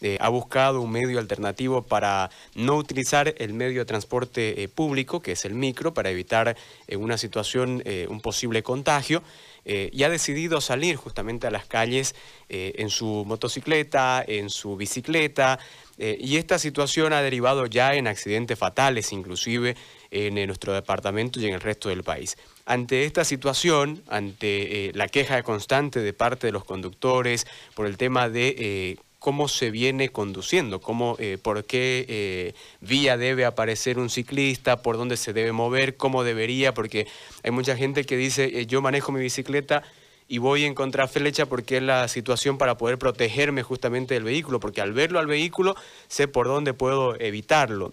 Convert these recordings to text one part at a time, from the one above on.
Eh, ha buscado un medio alternativo para no utilizar el medio de transporte eh, público, que es el micro, para evitar eh, una situación, un posible contagio, y ha decidido salir justamente a las calles en su motocicleta, en su bicicleta, y esta situación ha derivado ya en accidentes fatales, inclusive en nuestro departamento y en el resto del país. Ante esta situación, ante la queja constante de parte de los conductores por el tema de cómo se viene conduciendo, cómo, eh, por qué eh, vía debe aparecer un ciclista, por dónde se debe mover, cómo debería, porque hay mucha gente que dice, eh, yo manejo mi bicicleta y voy en contraflecha porque es la situación para poder protegerme justamente del vehículo, porque al verlo al vehículo sé por dónde puedo evitarlo.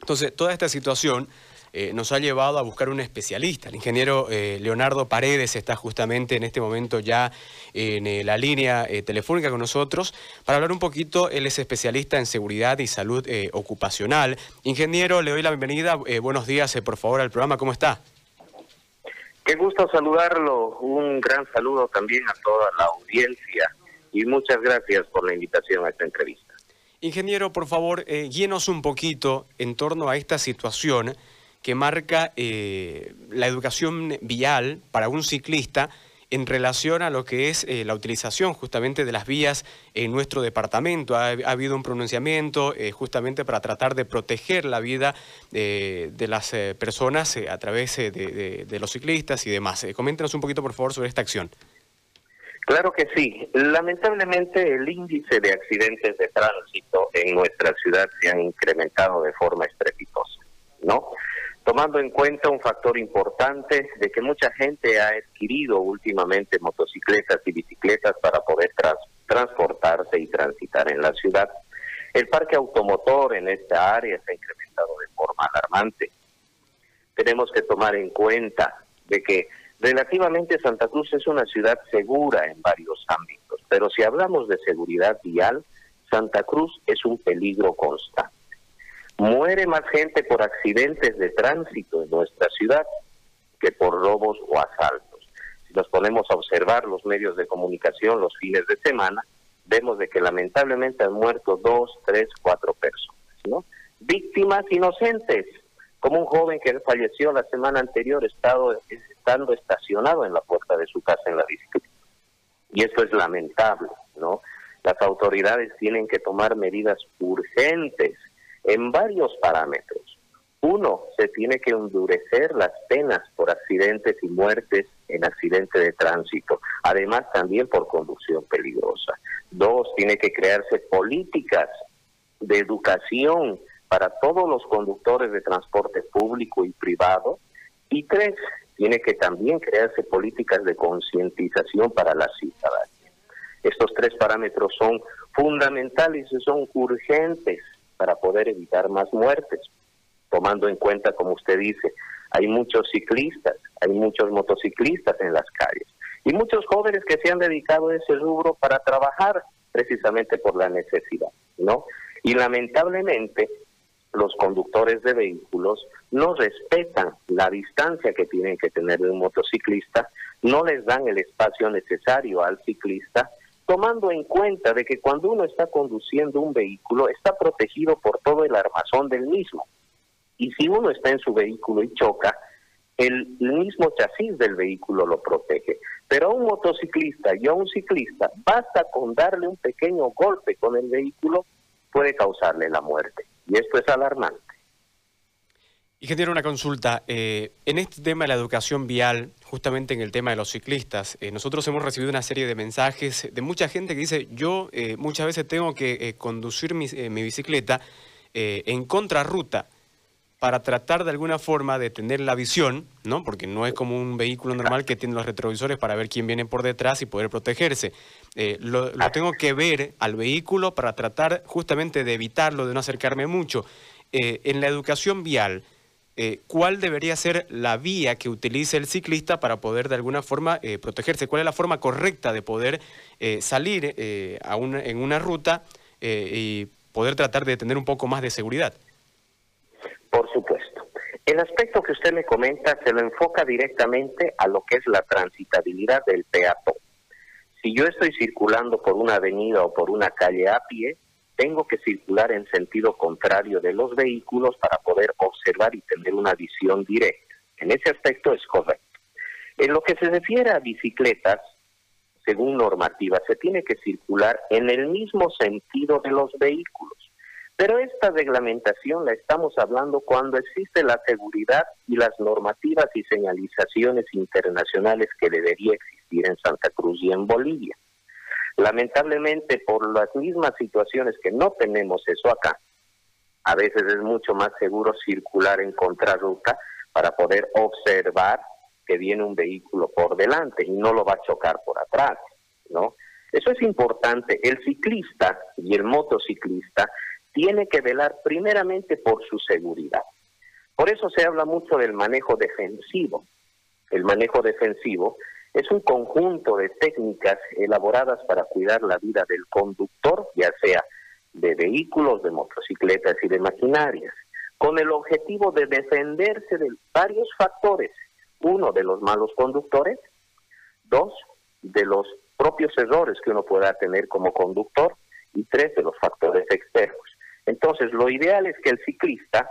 Entonces, toda esta situación eh, nos ha llevado a buscar un especialista. El ingeniero eh, Leonardo Paredes está justamente en este momento ya en eh, la línea telefónica con nosotros para hablar un poquito. Él es especialista en seguridad y salud ocupacional. Ingeniero, le doy la bienvenida. buenos días, por favor, al programa. ¿Cómo está? Qué gusto saludarlo. Un gran saludo también a toda la audiencia y muchas gracias por la invitación a esta entrevista. Ingeniero, por favor, guíenos un poquito en torno a esta situación que marca eh, la educación vial para un ciclista en relación a lo que es eh, la utilización justamente de las vías en nuestro departamento. Ha, habido un pronunciamiento eh, justamente para tratar de proteger la vida de las personas a través de, los ciclistas y demás. coméntenos un poquito, por favor, sobre esta acción. Claro que sí. Lamentablemente el índice de accidentes de tránsito en nuestra ciudad se han incrementado de forma estrepitosa, ¿no? Tomando en cuenta un factor importante de que mucha gente ha adquirido últimamente motocicletas y bicicletas para poder transportarse y transitar en la ciudad. El parque automotor en esta área se ha incrementado de forma alarmante. Tenemos que tomar en cuenta de que relativamente Santa Cruz es una ciudad segura en varios ámbitos, pero si hablamos de seguridad vial, Santa Cruz es un peligro constante. Muere más gente por accidentes de tránsito en nuestra ciudad que por robos o asaltos. Si nos ponemos a observar los medios de comunicación los fines de semana, vemos de que lamentablemente han muerto dos, tres, cuatro personas, ¿no? Víctimas inocentes, como un joven que falleció la semana anterior estado, estando estacionado en la puerta de su casa en la bicicleta. Y esto es lamentable, ¿no? Las autoridades tienen que tomar medidas urgentes en varios parámetros. Uno, se tiene que endurecer las penas por accidentes y muertes en accidente de tránsito, además también por conducción peligrosa. Dos, tiene que crearse políticas de educación para todos los conductores de transporte público y privado. Y tres, tiene que también crearse políticas de concientización para la ciudadanía. Estos tres parámetros son fundamentales y son urgentes para poder evitar más muertes, tomando en cuenta, como usted dice, hay muchos ciclistas, hay muchos motociclistas en las calles y muchos jóvenes que se han dedicado a ese rubro para trabajar precisamente por la necesidad, ¿no? Y lamentablemente los conductores de vehículos no respetan la distancia que tienen que tener de un motociclista, no les dan el espacio necesario al ciclista tomando en cuenta de que cuando uno está conduciendo un vehículo está protegido por todo el armazón del mismo. Y si uno está en su vehículo y choca, el mismo chasis del vehículo lo protege. Pero a un motociclista y a un ciclista basta con darle un pequeño golpe con el vehículo, puede causarle la muerte. Y esto es alarmante. Tiene una consulta. Eh, en este tema de la educación vial, justamente en el tema de los ciclistas, eh, nosotros hemos recibido una serie de mensajes de mucha gente que dice, yo eh, muchas veces tengo que conducir mi, bicicleta en contrarruta para tratar de alguna forma de tener la visión, ¿no? Porque no es como un vehículo normal que tiene los retrovisores para ver quién viene por detrás y poder protegerse. lo tengo que ver al vehículo para tratar justamente de evitarlo, de no acercarme mucho. en la educación vial, eh, cuál debería ser la vía que utilice el ciclista para poder de alguna forma eh, protegerse, cuál es la forma correcta de poder eh, salir a en una ruta y poder tratar de tener un poco más de seguridad. Por supuesto. El aspecto que usted me comenta se lo enfoca directamente a lo que es la transitabilidad del peatón. Si yo estoy circulando por una avenida o por una calle a pie, tengo que circular en sentido contrario de los vehículos para poder observar y tener una visión directa. En ese aspecto es correcto. En lo que se refiere a bicicletas, según normativa, se tiene que circular en el mismo sentido de los vehículos. Pero esta reglamentación la estamos hablando cuando existe la seguridad y las normativas y señalizaciones internacionales que debería existir en Santa Cruz y en Bolivia. Lamentablemente, por las mismas situaciones que no tenemos eso acá, a veces es mucho más seguro circular en contrarruta para poder observar que viene un vehículo por delante y no lo va a chocar por atrás, ¿no? Eso es importante. El ciclista y el motociclista tiene que velar primeramente por su seguridad. Por eso se habla mucho del manejo defensivo. El manejo defensivo es un conjunto de técnicas elaboradas para cuidar la vida del conductor, ya sea de vehículos, de motocicletas y de maquinarias, con el objetivo de defenderse de varios factores. Uno, de los malos conductores. Dos, de los propios errores que uno pueda tener como conductor. Y tres, de los factores externos. Entonces, lo ideal es que el ciclista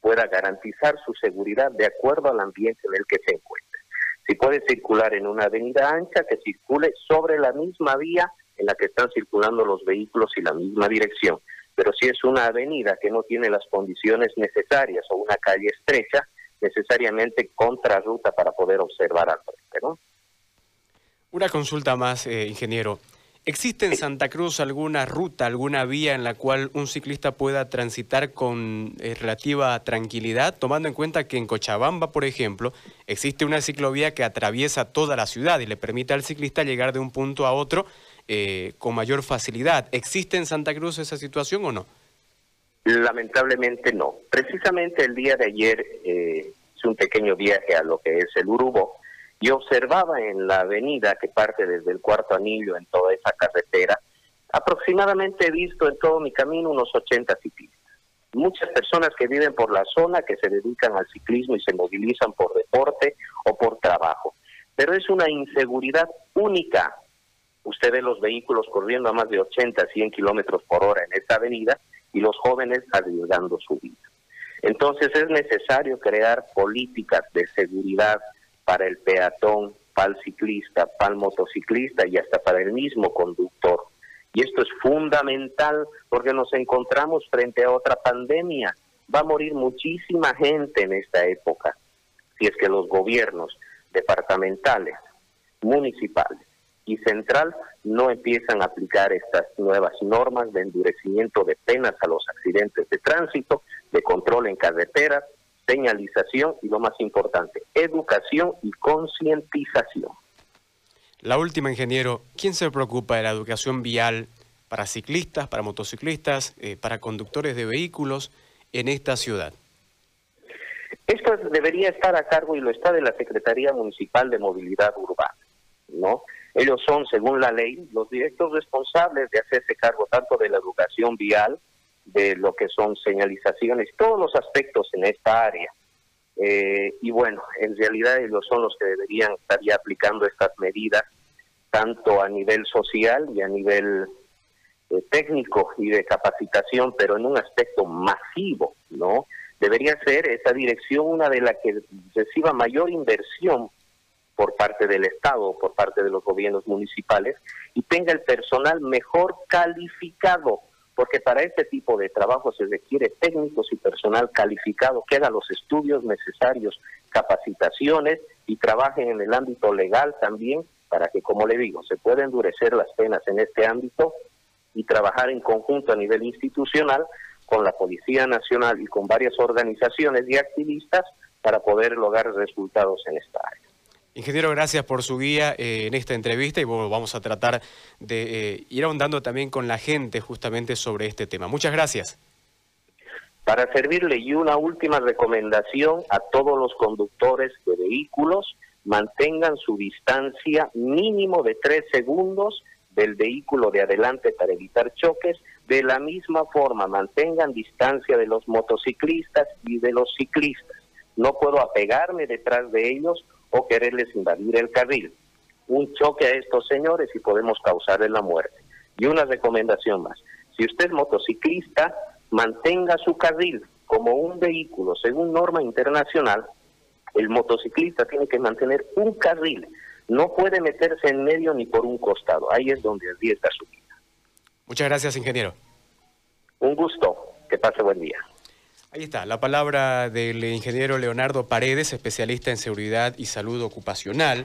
pueda garantizar su seguridad de acuerdo al ambiente en el que se encuentre. Si puede circular en una avenida ancha, que circule sobre la misma vía en la que están circulando los vehículos y la misma dirección. Pero si es una avenida que no tiene las condiciones necesarias o una calle estrecha, necesariamente contrarruta para poder observar al frente. Una consulta más, eh, ingeniero. ¿Existe en Santa Cruz alguna ruta, alguna vía en la cual un ciclista pueda transitar con eh, relativa tranquilidad, tomando en cuenta que en Cochabamba, por ejemplo, existe una ciclovía que atraviesa toda la ciudad y le permite al ciclista llegar de un punto a otro eh, con mayor facilidad? ¿Existe en Santa Cruz esa situación o no? Lamentablemente no. Precisamente el día de ayer eh, hice un pequeño viaje a lo que es el Urubo y observaba en la avenida que parte desde el cuarto anillo en toda esa carretera, aproximadamente he visto en todo mi camino unos 80 ciclistas. Muchas personas que viven por la zona, que se dedican al ciclismo y se movilizan por deporte o por trabajo. Pero es una inseguridad única. Usted ve los vehículos corriendo a más de 80, 100 kilómetros por hora en esta avenida y los jóvenes arriesgando su vida. Entonces es necesario crear políticas de seguridad para el peatón, para el ciclista, para el motociclista y hasta para el mismo conductor. Y esto es fundamental porque nos encontramos frente a otra pandemia. Va a morir muchísima gente en esta época si es que los gobiernos departamentales, municipales y central no empiezan a aplicar estas nuevas normas de endurecimiento de penas a los accidentes de tránsito, de control en carreteras, señalización y lo más importante, educación y concientización. La última, ingeniero, ¿quién se preocupa de la educación vial para ciclistas, para motociclistas, eh, para conductores de vehículos en esta ciudad? Esto debería estar a cargo y lo está de la Secretaría Municipal de Movilidad Urbana, ¿no? Ellos son, según la ley, los directos responsables de hacerse cargo tanto de la educación vial, de lo que son señalizaciones, todos los aspectos en esta área. Eh, y bueno, en realidad ellos son los que deberían estar ya aplicando estas medidas, tanto a nivel social y a nivel eh, técnico y de capacitación, pero en un aspecto masivo, ¿no? Debería ser esa dirección una de las que reciba mayor inversión por parte del Estado, por parte de los gobiernos municipales, y tenga el personal mejor calificado porque para este tipo de trabajo se requiere técnicos y personal calificado que haga los estudios necesarios, capacitaciones y trabajen en el ámbito legal también para que, como le digo, se pueda endurecer las penas en este ámbito y trabajar en conjunto a nivel institucional con la Policía Nacional y con varias organizaciones y activistas para poder lograr resultados en esta área. Ingeniero, gracias por su guía eh, en esta entrevista y vamos a tratar de eh, ir ahondando también con la gente justamente sobre este tema. Muchas gracias. Para servirle y una última recomendación a todos los conductores de vehículos, mantengan su distancia mínimo de tres segundos del vehículo de adelante para evitar choques. De la misma forma, mantengan distancia de los motociclistas y de los ciclistas. No puedo apegarme detrás de ellos o quererles invadir el carril. Un choque a estos señores y podemos causarles la muerte. Y una recomendación más, Si usted es motociclista, mantenga su carril como un vehículo según norma internacional. El motociclista tiene que mantener un carril, no puede meterse en medio ni por un costado. Ahí es donde arriesga su vida. Muchas gracias, ingeniero. Un gusto. Que pase buen día. Ahí está, la palabra del ingeniero Leonardo Paredes, especialista en seguridad y salud ocupacional.